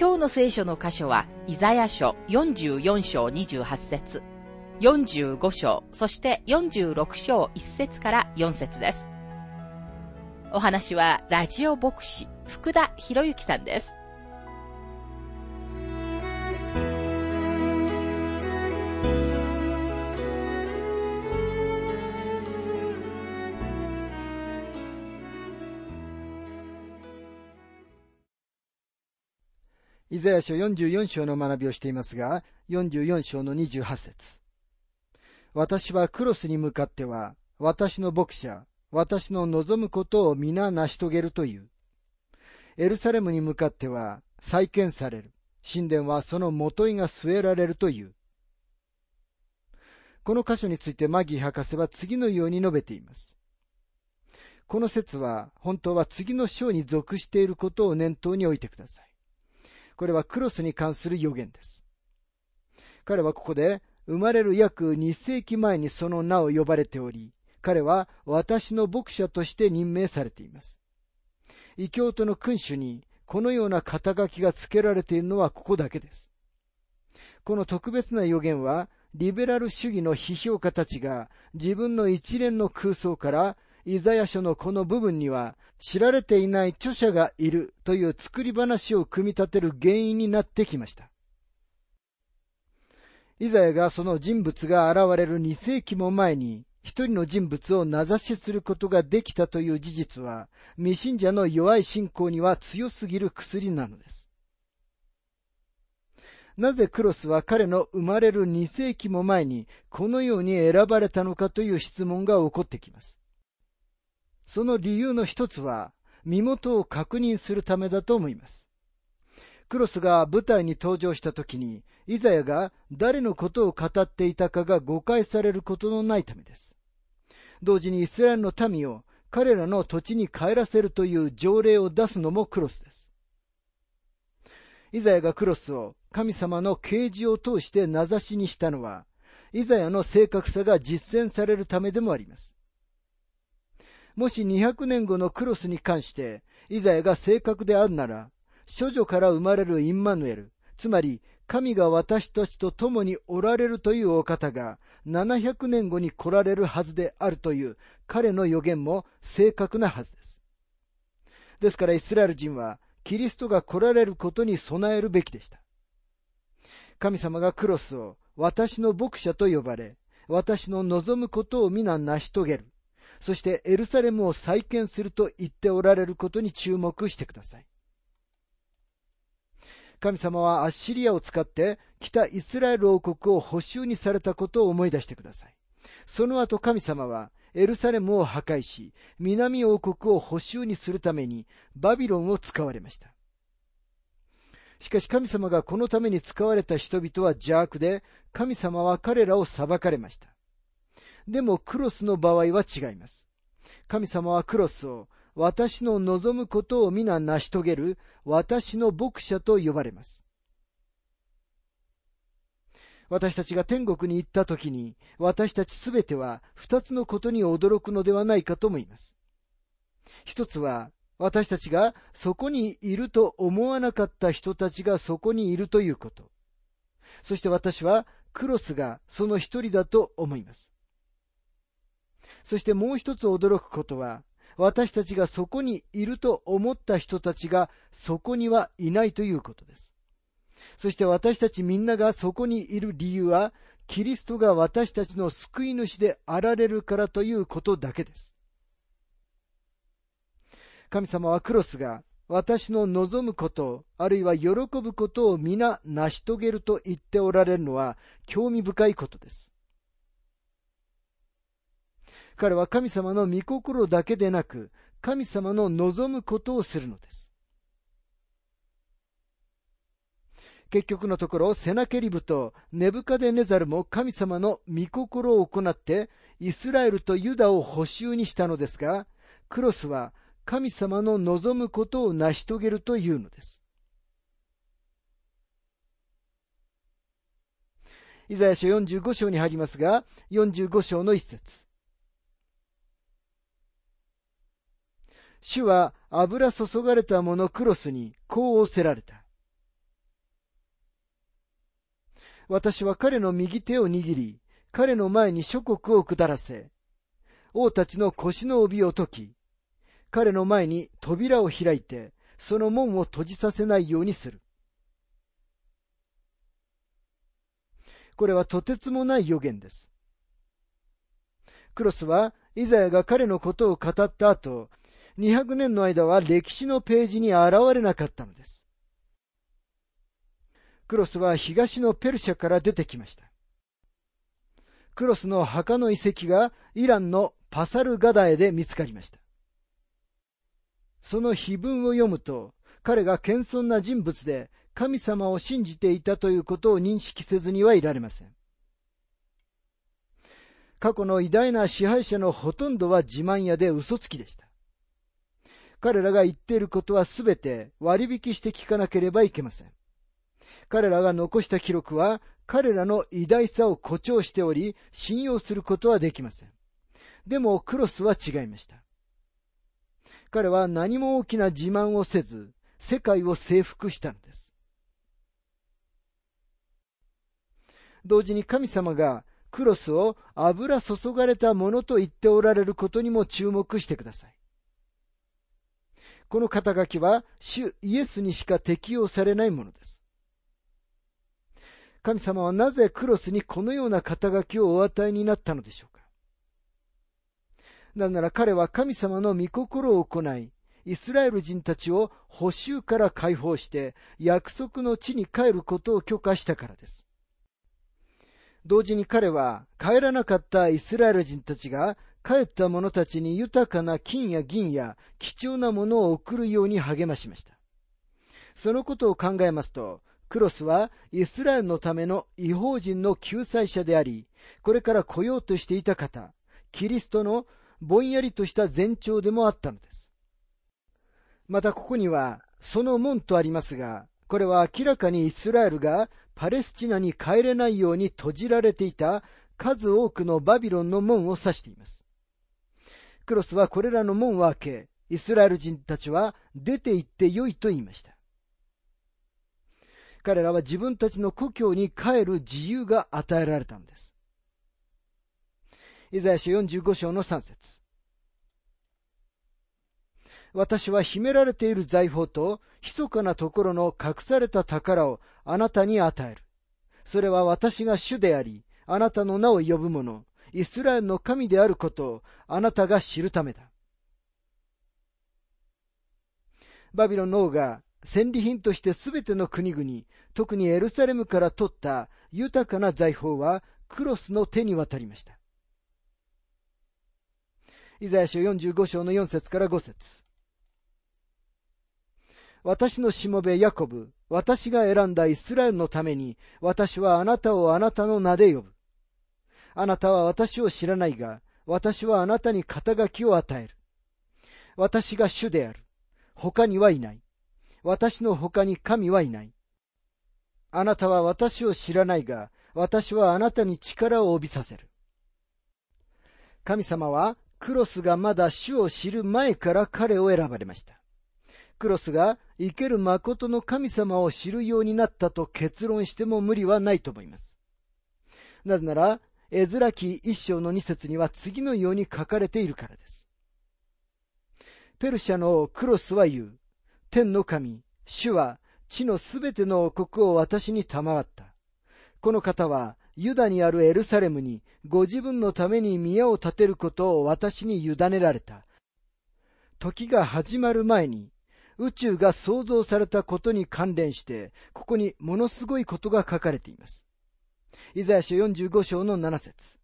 今日の聖書の箇所は、イザヤ書44章28節45章、そして46章1節から4節です。お話は、ラジオ牧師、福田博之さんです。ザヤ書44章の学びをしていますが、44章の28節私はクロスに向かっては、私の牧者、私の望むことを皆成し遂げるという。エルサレムに向かっては、再建される。神殿はその元井が据えられるという。この箇所についてマギー博士は次のように述べています。この説は本当は次の章に属していることを念頭に置いてください。これはクロスに関する予言です。彼はここで生まれる約2世紀前にその名を呼ばれており、彼は私の牧者として任命されています。異教徒の君主にこのような肩書きが付けられているのはここだけです。この特別な予言は、リベラル主義の批評家たちが自分の一連の空想からイザヤ書のこの部分には知られていない著者がいるという作り話を組み立てる原因になってきました。イザヤがその人物が現れる2世紀も前に一人の人物を名指しすることができたという事実は未信者の弱い信仰には強すぎる薬なのです。なぜクロスは彼の生まれる2世紀も前にこのように選ばれたのかという質問が起こってきます。その理由の一つは、身元を確認するためだと思います。クロスが舞台に登場した時に、イザヤが誰のことを語っていたかが誤解されることのないためです。同時にイスラエルの民を彼らの土地に帰らせるという条例を出すのもクロスです。イザヤがクロスを神様の啓示を通して名指しにしたのは、イザヤの正確さが実践されるためでもあります。もし200年後のクロスに関して、イザヤが正確であるなら、処女から生まれるインマヌエル、つまり神が私たちと共におられるというお方が700年後に来られるはずであるという彼の予言も正確なはずです。ですからイスラエル人はキリストが来られることに備えるべきでした。神様がクロスを私の牧者と呼ばれ、私の望むことを皆成し遂げる。そしてエルサレムを再建すると言っておられることに注目してください。神様はアッシリアを使って北イスラエル王国を補修にされたことを思い出してください。その後神様はエルサレムを破壊し、南王国を補修にするためにバビロンを使われました。しかし神様がこのために使われた人々は邪悪で、神様は彼らを裁かれました。でもクロスの場合は違います。神様はクロスを私の望むことを皆成し遂げる私の牧者と呼ばれます。私たちが天国に行った時に私たちすべては二つのことに驚くのではないかと思います。一つは私たちがそこにいると思わなかった人たちがそこにいるということ。そして私はクロスがその一人だと思います。そしてもう一つ驚くことは、私たちがそこにいると思った人たちがそこにはいないということです。そして私たちみんながそこにいる理由は、キリストが私たちの救い主であられるからということだけです。神様はクロスが私の望むこと、あるいは喜ぶことを皆成し遂げると言っておられるのは興味深いことです。彼は神様の御心だけでなく、神様の望むことをするのです。結局のところ、セナケリブとネブカデネザルも神様の御心を行って、イスラエルとユダを補修にしたのですが、クロスは神様の望むことを成し遂げるというのです。イザヤ書45章に入りますが、45章の一節。主は油注がれたものクロスにこう仰せられた。私は彼の右手を握り、彼の前に諸国を下らせ、王たちの腰の帯を解き、彼の前に扉を開いて、その門を閉じさせないようにする。これはとてつもない予言です。クロスは、イザヤが彼のことを語った後、200年の間は歴史のページに現れなかったのです。クロスは東のペルシャから出てきました。クロスの墓の遺跡がイランのパサルガダエで見つかりました。その碑文を読むと、彼が謙遜な人物で神様を信じていたということを認識せずにはいられません。過去の偉大な支配者のほとんどは自慢屋で嘘つきでした。彼らが言っていることはすべて割引して聞かなければいけません。彼らが残した記録は彼らの偉大さを誇張しており、信用することはできません。でもクロスは違いました。彼は何も大きな自慢をせず、世界を征服したのです。同時に神様がクロスを油注がれたものと言っておられることにも注目してください。この肩書きは主イエスにしか適用されないものです。神様はなぜクロスにこのような肩書きをお与えになったのでしょうかなぜなら彼は神様の御心を行い、イスラエル人たちを補修から解放して約束の地に帰ることを許可したからです。同時に彼は帰らなかったイスラエル人たちが帰った者たちに豊かな金や銀や貴重なものを送るように励ましました。そのことを考えますと、クロスはイスラエルのための違法人の救済者であり、これから来ようとしていた方、キリストのぼんやりとした前兆でもあったのです。またここには、その門とありますが、これは明らかにイスラエルがパレスチナに帰れないように閉じられていた数多くのバビロンの門を指しています。クロスはこれらの門を開け、イスラエル人たちは出て行ってよいと言いました。彼らは自分たちの故郷に帰る自由が与えられたのです。イザヤ書45章の3節私は秘められている財宝と、密かなところの隠された宝をあなたに与える。それは私が主であり、あなたの名を呼ぶ者、イスラエルの神であることをあなたが知るためだ。バビロンの王が戦利品としてすべての国々、特にエルサレムから取った豊かな財宝はクロスの手に渡りました。イザヤ書45章の4節から5節私のしもべヤコブ、私が選んだイスラエルのために、私はあなたをあなたの名で呼ぶ。あなたは私を知らないが、私はあなたに肩書きを与える。私が主である。他にはいない。私の他に神はいない。あなたは私を知らないが、私はあなたに力を帯びさせる。神様はクロスがまだ主を知る前から彼を選ばれました。クロスが生ける誠の神様を知るようになったと結論しても無理はないと思います。なぜなら、エズラ記一章の二節には次のように書かれているからです。ペルシャのクロスは言う。天の神、主は地のすべての王国を私に賜った。この方はユダにあるエルサレムにご自分のために宮を建てることを私に委ねられた。時が始まる前に宇宙が創造されたことに関連して、ここにものすごいことが書かれています。イザヤ書45章の7節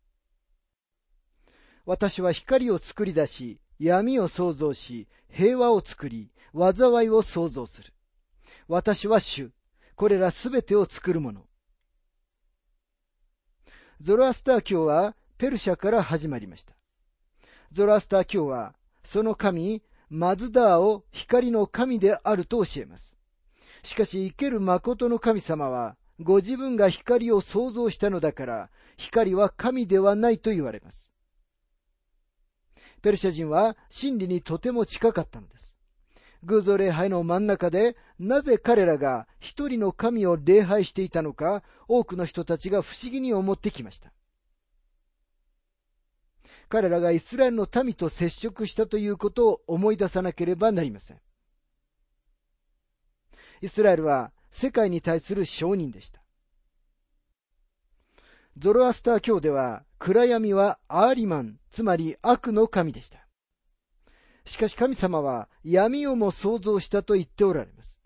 私は光を作り出し、闇を創造し、平和を作り、災いを創造する。私は主。これらすべてを作るもの。ゾロアスター教はペルシャから始まりました。ゾロアスター教は、その神、マズダーを光の神であると教えます。しかし生ける誠の神様は、ご自分が光を創造したのだから、光は神ではないと言われます。ペルシャ人は真理にとても近かったのです。偶像礼拝の真ん中で、なぜ彼らが一人の神を礼拝していたのか、多くの人たちが不思議に思ってきました。彼らがイスラエルの民と接触したということを思い出さなければなりません。イスラエルは世界に対する証人でした。ゾロアスター教では暗闇はアーリマン、つまり悪の神でした。しかし神様は闇をも創造したと言っておられます。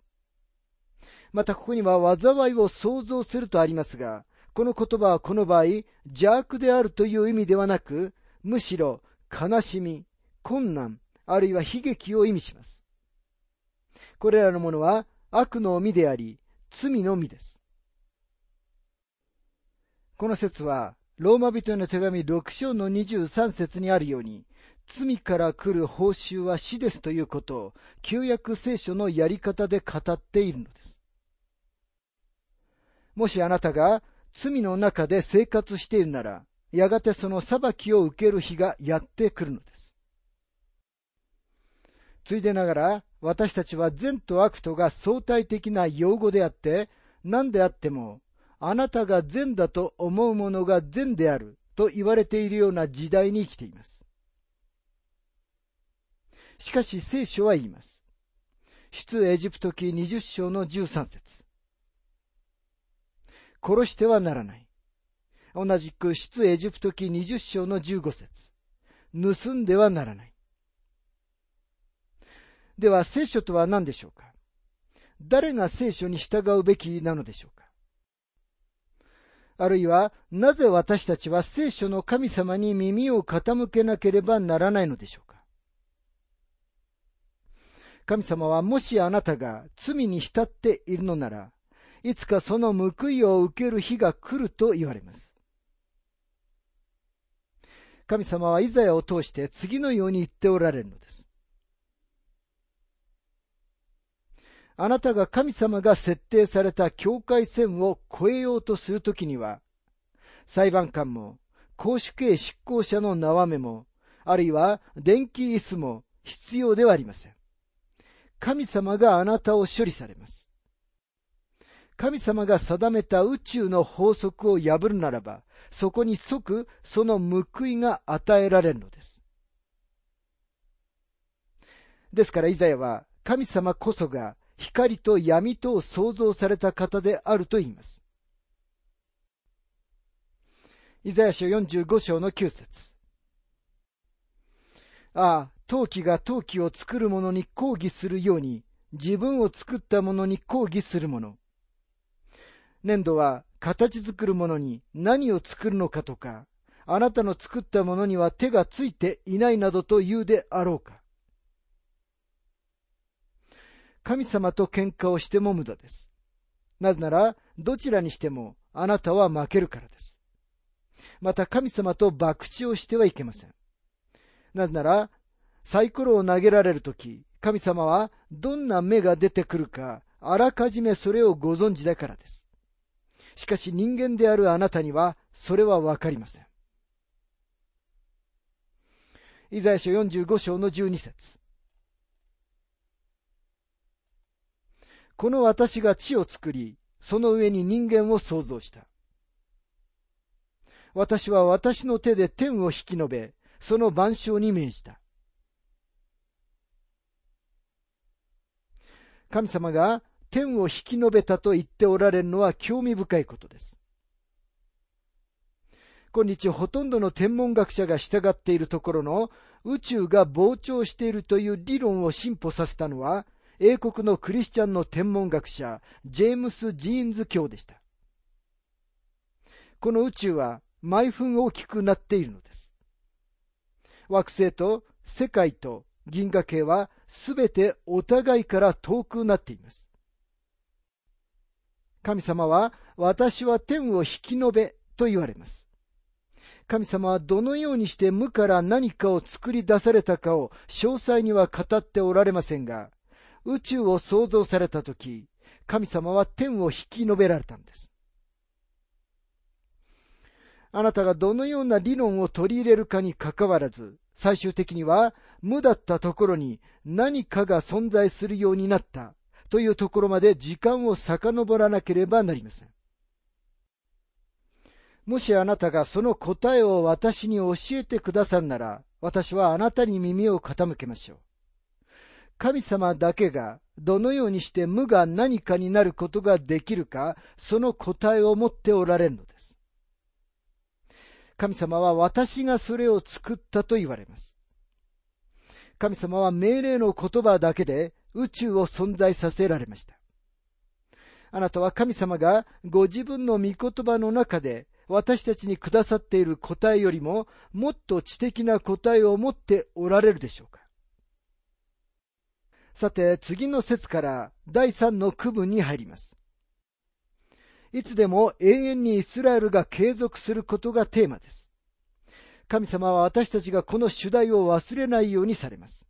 またここには災いを創造するとありますが、この言葉はこの場合邪悪であるという意味ではなく、むしろ悲しみ、困難、あるいは悲劇を意味します。これらのものは悪の実であり、罪の実です。この説は、ローマ人への手紙6章の23節にあるように、罪から来る報酬は死ですということを、旧約聖書のやり方で語っているのです。もしあなたが罪の中で生活しているなら、やがてその裁きを受ける日がやってくるのです。ついでながら、私たちは善と悪とが相対的な用語であって、何であっても、あなたが善だと思うものが善であると言われているような時代に生きています。しかし聖書は言います。出エジプト記20章の13節殺してはならない。同じく出エジプト記20章の15節盗んではならない。では聖書とは何でしょうか？誰が聖書に従うべきなのでしょうか？あるいは、なぜ私たちは聖書の神様に耳を傾けなければならないのでしょうか？神様はもしあなたが罪に浸っているのなら、いつかその報いを受ける日が来ると言われます。神様はイザヤを通して次のように言っておられるのです。あなたが神様が設定された境界線を越えようとするときには、裁判官も、公主刑執行者の縄目も、あるいは電気椅子も必要ではありません。神様があなたを処理されます。神様が定めた宇宙の法則を破るならば、そこに即その報いが与えられるのです。ですからイザヤは神様こそが光と闇とを創造された方であると言います。イザヤ書45章の9節ああ、陶器が陶器を作る者に抗議するように、自分を作った者に抗議する者。粘土は形作る者に何を作るのかとか、あなたの作ったものには手がついていないなどと言うであろうか。神様と喧嘩をしても無駄です。なぜなら、どちらにしてもあなたは負けるからです。また神様と博打をしてはいけません。なぜなら、サイコロを投げられるとき、神様はどんな目が出てくるか、あらかじめそれをご存知だからです。しかし人間であるあなたにはそれはわかりません。イザヤ書45章の12節この私が地を作り、その上に人間を創造した。私は私の手で天を引き延べ、その万象に命じた。神様が天を引き延べたと言っておられるのは興味深いことです。今日ほとんどの天文学者が従っているところの宇宙が膨張しているという理論を進歩させたのは英国のクリスチャンの天文学者ジェームス・ジーンズ教でした。この宇宙は毎分大きくなっているのです。惑星と世界と銀河系はすべてお互いから遠くなっています。神様は、私は天を引き延べと言われます。神様はどのようにして無から何かを作り出されたかを詳細には語っておられませんが、宇宙を創造されたとき、神様は天を引き延べられたんです。あなたがどのような理論を取り入れるかにかかわらず、最終的には無だったところに何かが存在するようになったというところまで時間を遡らなければなりません。もしあなたがその答えを私に教えてくださるなら、私はあなたに耳を傾けましょう。神様だけがどのようにして無が何かになることができるか、その答えを持っておられるのです。神様は私がそれを作ったと言われます。神様は命令の言葉だけで宇宙を存在させられました。あなたは神様がご自分の御言葉の中で私たちにくださっている答えよりももっと知的な答えを持っておられるでしょうかさて、次の説から第三の区分に入ります。いつでも永遠にイスラエルが継続することがテーマです。神様は私たちがこの主題を忘れないようにされます。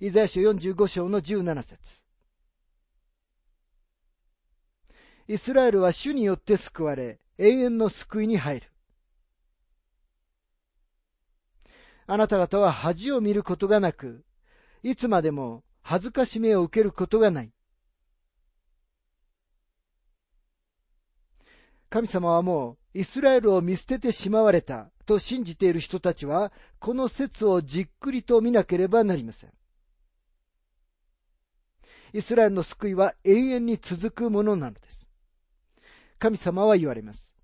イザヤ書45章の17節イスラエルは主によって救われ、永遠の救いに入る。あなた方は恥を見ることがなく、いつまでも恥ずかしめを受けることがない。神様はもうイスラエルを見捨ててしまわれたと信じている人たちは、この説をじっくりと見なければなりません。イスラエルの救いは永遠に続くものなのです。神様は言われます。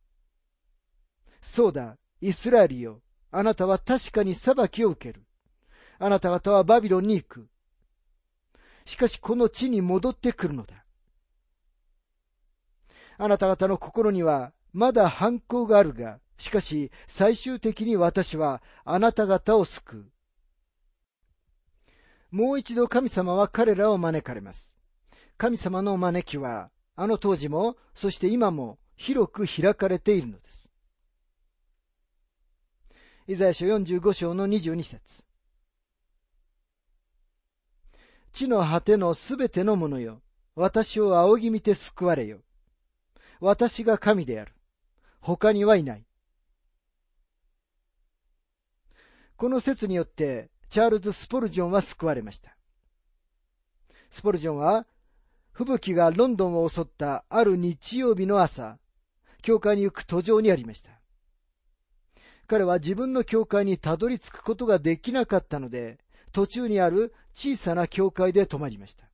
そうだ、イスラエルよ。あなたは確かに裁きを受ける。あなた方はバビロンに行く。しかしこの地に戻ってくるのだ。あなた方の心にはまだ反抗があるが、しかし最終的に私はあなた方を救う。もう一度神様は彼らを招かれます。神様の招きは、あの当時も、そして今も広く開かれているのです。イザヤ書45章の22節地の果てのすべてのものよ。私を仰ぎ見て救われよ。私が神である。他にはいない。この説によって、チャールズ・スポルジョンは救われました。スポルジョンは、吹雪がロンドンを襲ったある日曜日の朝、教会に行く途上にありました。彼は自分の教会にたどり着くことができなかったので、途中にある小さな教会で泊まりました。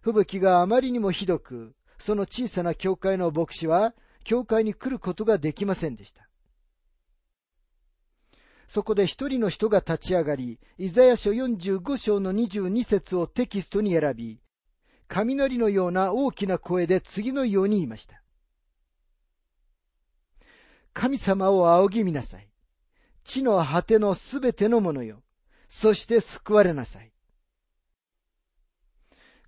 吹雪があまりにもひどく、その小さな教会の牧師は、教会に来ることができませんでした。そこで一人の人が立ち上がり、イザヤ書45章の22節をテキストに選び、雷のような大きな声で次のように言いました。神様を仰ぎ見なさい。地の果てのすべてのものよ。そして救われなさい。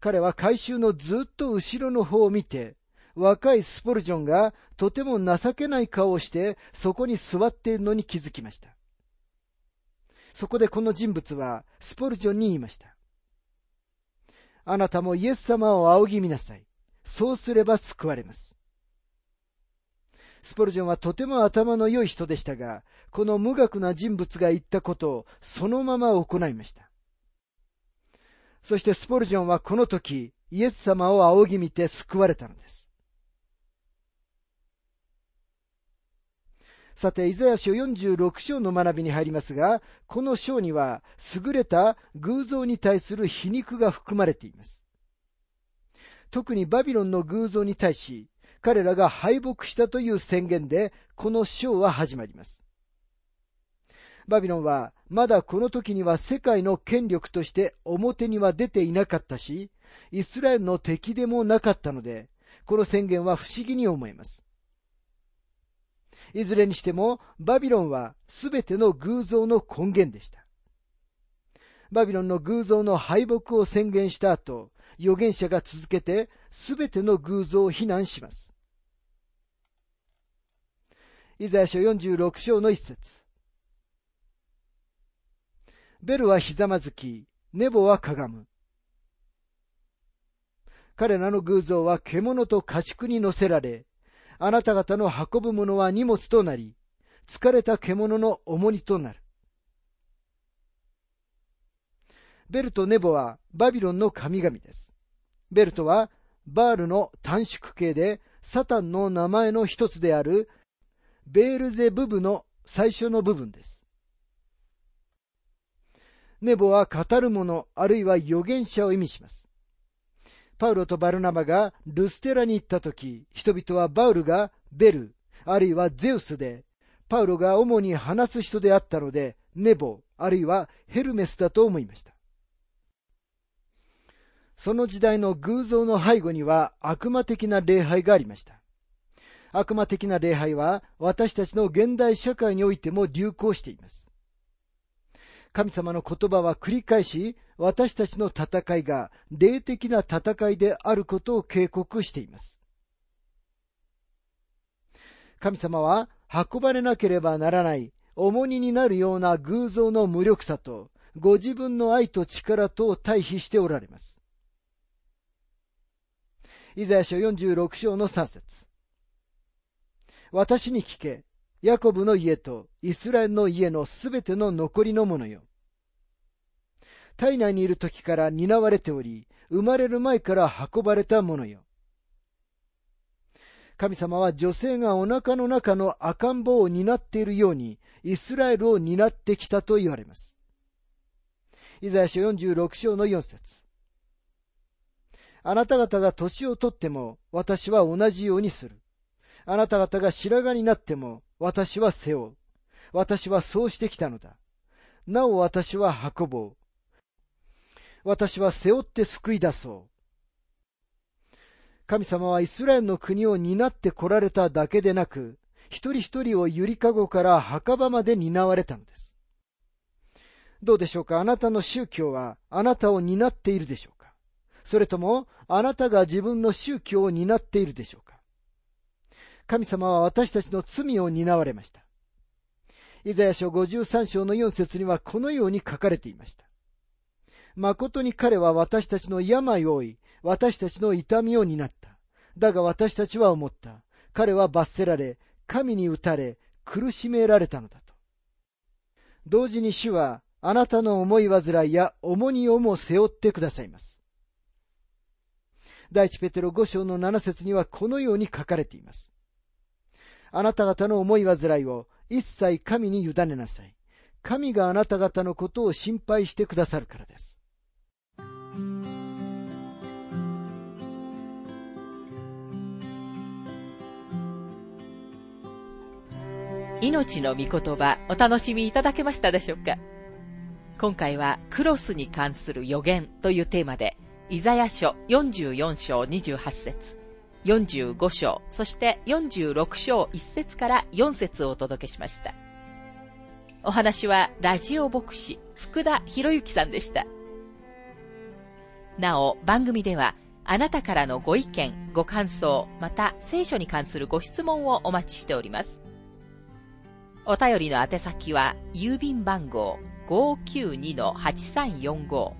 彼は回収のずっと後ろの方を見て、若いスポルジョンがとても情けない顔をしてそこに座っているのに気づきました。そこでこの人物はスポルジョンに言いました。あなたもイエス様を仰ぎ見なさい。そうすれば救われます。スポルジョンはとても頭の良い人でしたが、この無学な人物が言ったことをそのまま行いました。そしてスポルジョンはこの時、イエス様を仰ぎ見て救われたのです。さて、イザヤ書46章の学びに入りますが、この章には優れた偶像に対する皮肉が含まれています。特にバビロンの偶像に対し、彼らが敗北したという宣言で、この章は始まります。バビロンは、まだこの時には世界の権力として表には出ていなかったし、イスラエルの敵でもなかったので、この宣言は不思議に思います。いずれにしても、バビロンは全ての偶像の根源でした。バビロンの偶像の敗北を宣言した後、預言者が続けてすべての偶像を非難します。イザヤ書46章の一節。ベルはひざまずき、ネボはかがむ。彼らの偶像は獣と家畜に乗せられ、あなた方の運ぶものは荷物となり、疲れた獣の重荷となる。ベルとネボはバビロンの神々です。ベルとはバールの短縮形でサタンの名前の一つであるベールゼブブの最初の部分です。ネボは語る者あるいは預言者を意味します。パウロとバルナバがルステラに行った時、人々はバウルがベル、あるいはゼウスで、パウロが主に話す人であったので、ネボ、あるいはヘルメスだと思いました。その時代の偶像の背後には悪魔的な礼拝がありました。悪魔的な礼拝は私たちの現代社会においても流行しています。神様の言葉は繰り返し私たちの戦いが霊的な戦いであることを警告しています。神様は運ばれなければならない重荷になるような偶像の無力さとご自分の愛と力とを対比しておられます。イザヤ書46章の3節私に聞け、ヤコブの家とイスラエルの家のすべての残りのものよ。体内にいる時から担われており、生まれる前から運ばれたものよ。神様は女性がお腹の中の赤ん坊を担っているように、イスラエルを担ってきたと言われます。イザヤ書46章の4節あなた方が年をとっても私は同じようにする。あなた方が白髪になっても私は背負う。私はそうしてきたのだ。なお私は運ぼう。私は背負って救い出そう。神様はイスラエルの国を担って来られただけでなく、一人一人をゆりかごから墓場まで担われたのです。どうでしょうか？あなたの宗教はあなたを担っているでしょうか？それとも、あなたが自分の宗教を担っているでしょうか？神様は私たちの罪を担われました。イザヤ書53章の4節にはこのように書かれていました。誠に彼は私たちの病を負い、私たちの痛みを担った。だが私たちは思った。彼は罰せられ、神に打たれ、苦しめられたのだと。同時に主は、あなたの思い煩いや重荷をも背負ってくださいます。第一ペテロ5章の7節にはこのように書かれています。あなた方の思い煩いを一切神に委ねなさい。神があなた方のことを心配してくださるからです。命の御言葉お楽しみいただけましたでしょうか？今回はクロスに関する予言というテーマでイザヤ書44章28節45章、そして46章1節から4節をお届けしました。お話はラジオ牧師福田博之さんでした。なお、番組ではあなたからのご意見、ご感想、また聖書に関するご質問をお待ちしております。お便りの宛先は郵便番号592-8345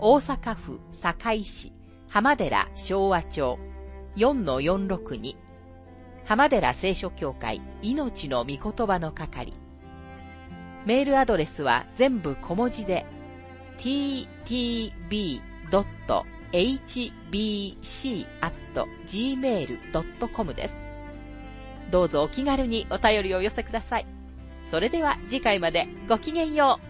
大阪府堺市浜寺昭和町4-462浜寺聖書協会命の御言葉の係メールアドレスは全部小文字で ttb.hbc.gmail.com です。どうぞお気軽にお便りをお寄せください。それでは次回までごきげんよう。